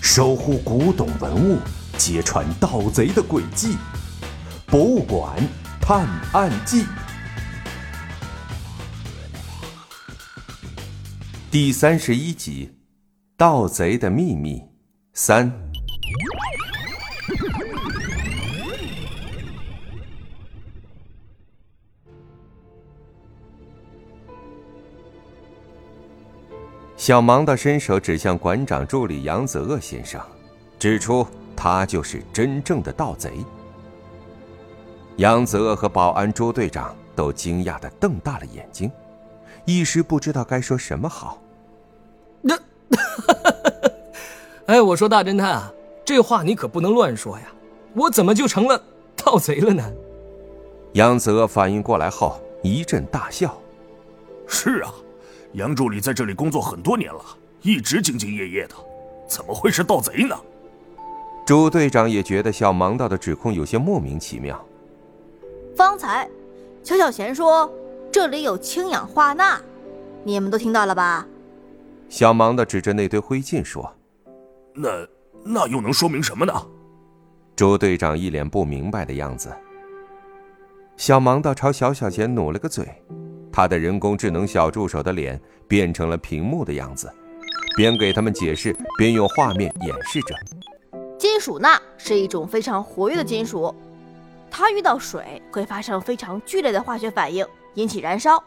守护古董文物，揭穿盗贼的诡计，《博物馆探案记》第三十一集：盗贼的秘密三。小芒的伸手指向馆长助理杨子鳄先生，指出他就是真正的盗贼。杨子鳄和保安朱队长都惊讶的瞪大了眼睛，一时不知道该说什么好。那，哎，我说大侦探啊，这话你可不能乱说呀！我怎么就成了盗贼了呢？杨子鳄反应过来后一阵大笑：“是啊。”杨助理在这里工作很多年了，一直兢兢业业的，怎么会是盗贼呢？朱队长也觉得小盲道的指控有些莫名其妙。方才，小小贤说这里有氢氧化钠，你们都听到了吧？小盲道指着那堆灰烬说：“那那又能说明什么呢？”朱队长一脸不明白的样子。小盲道朝小小贤努了个嘴。他的人工智能小助手的脸变成了屏幕的样子，边给他们解释，边用画面演示着。金属钠是一种非常活跃的金属，它遇到水会发生非常剧烈的化学反应，引起燃烧，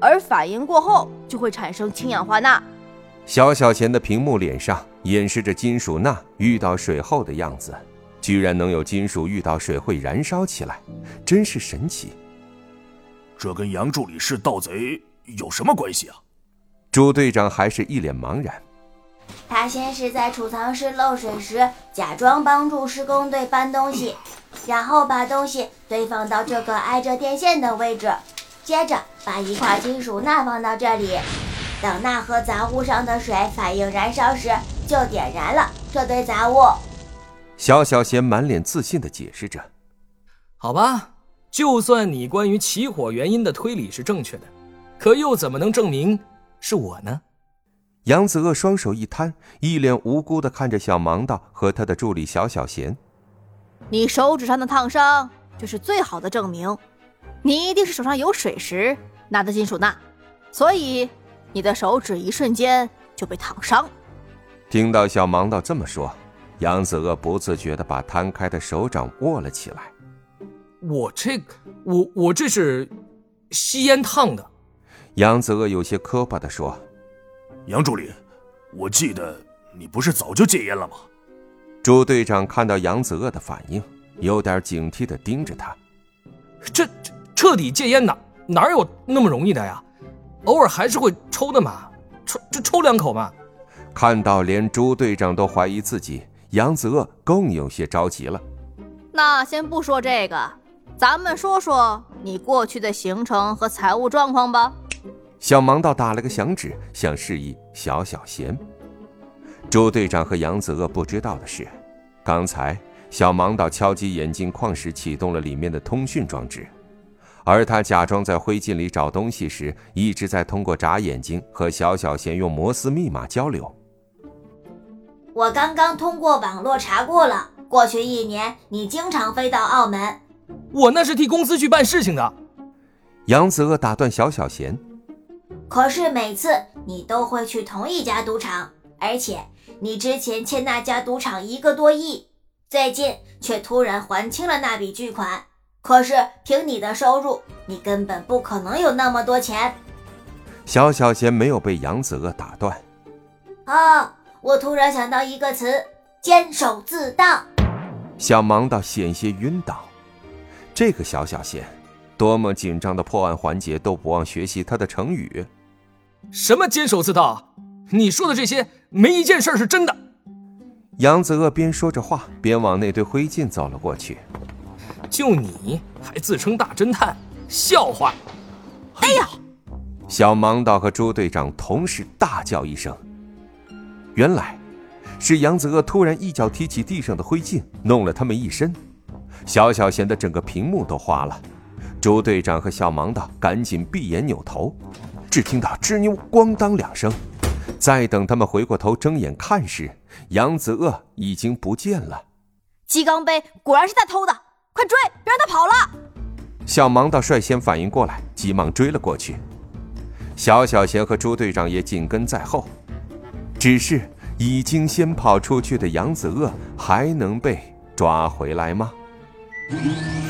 而反应过后就会产生氢氧化钠。小小贤的屏幕脸上演示着金属钠遇到水后的样子，居然能有金属遇到水会燃烧起来，真是神奇。这跟杨助理是盗贼有什么关系啊？朱队长还是一脸茫然。他先是在储藏室漏水时假装帮助施工队搬东西，然后把东西堆放到这个挨着电线的位置，接着把一块金属钠放到这里，等钠和杂物上的水反应燃烧时，就点燃了这堆杂物。小小贤满脸自信地解释着：“好吧。”就算你关于起火原因的推理是正确的，可又怎么能证明是我呢？杨子鳄双手一摊，一脸无辜的看着小盲道和他的助理小小贤。你手指上的烫伤就是最好的证明，你一定是手上有水时拿的金属钠，所以你的手指一瞬间就被烫伤。听到小盲道这么说，杨子鳄不自觉的把摊开的手掌握了起来。我这，我我这是吸烟烫的。杨子鳄有些磕巴的说：“杨助理，我记得你不是早就戒烟了吗？”朱队长看到杨子鳄的反应，有点警惕的盯着他。这这彻底戒烟哪哪有那么容易的呀？偶尔还是会抽的嘛，抽就抽两口嘛。看到连朱队长都怀疑自己，杨子鳄更有些着急了。那先不说这个。咱们说说你过去的行程和财务状况吧。小盲道打了个响指，想示意小小贤。朱队长和杨子鳄不知道的是，刚才小盲道敲击眼镜框时启动了里面的通讯装置，而他假装在灰烬里找东西时，一直在通过眨眼睛和小小贤用摩斯密码交流。我刚刚通过网络查过了，过去一年你经常飞到澳门。我那是替公司去办事情的。杨子鳄打断小小贤。可是每次你都会去同一家赌场，而且你之前欠那家赌场一个多亿，最近却突然还清了那笔巨款。可是凭你的收入，你根本不可能有那么多钱。小小贤没有被杨子鳄打断。啊！我突然想到一个词：坚守自盗。小盲道险些晕倒。这个小小仙，多么紧张的破案环节都不忘学习他的成语。什么监守自盗？你说的这些没一件事是真的。杨子鳄边说着话，边往那堆灰烬走了过去。就你还自称大侦探，笑话！哎呀！小盲道和朱队长同时大叫一声。原来，是杨子鳄突然一脚踢起地上的灰烬，弄了他们一身。小小贤的整个屏幕都花了，朱队长和小盲道赶紧闭眼扭头，只听到吱扭咣当两声，再等他们回过头睁眼看时，杨子鳄已经不见了。鸡缸杯果然是他偷的，快追，别让他跑了！小盲道率先反应过来，急忙追了过去。小小贤和朱队长也紧跟在后，只是已经先跑出去的杨子鳄还能被抓回来吗？Música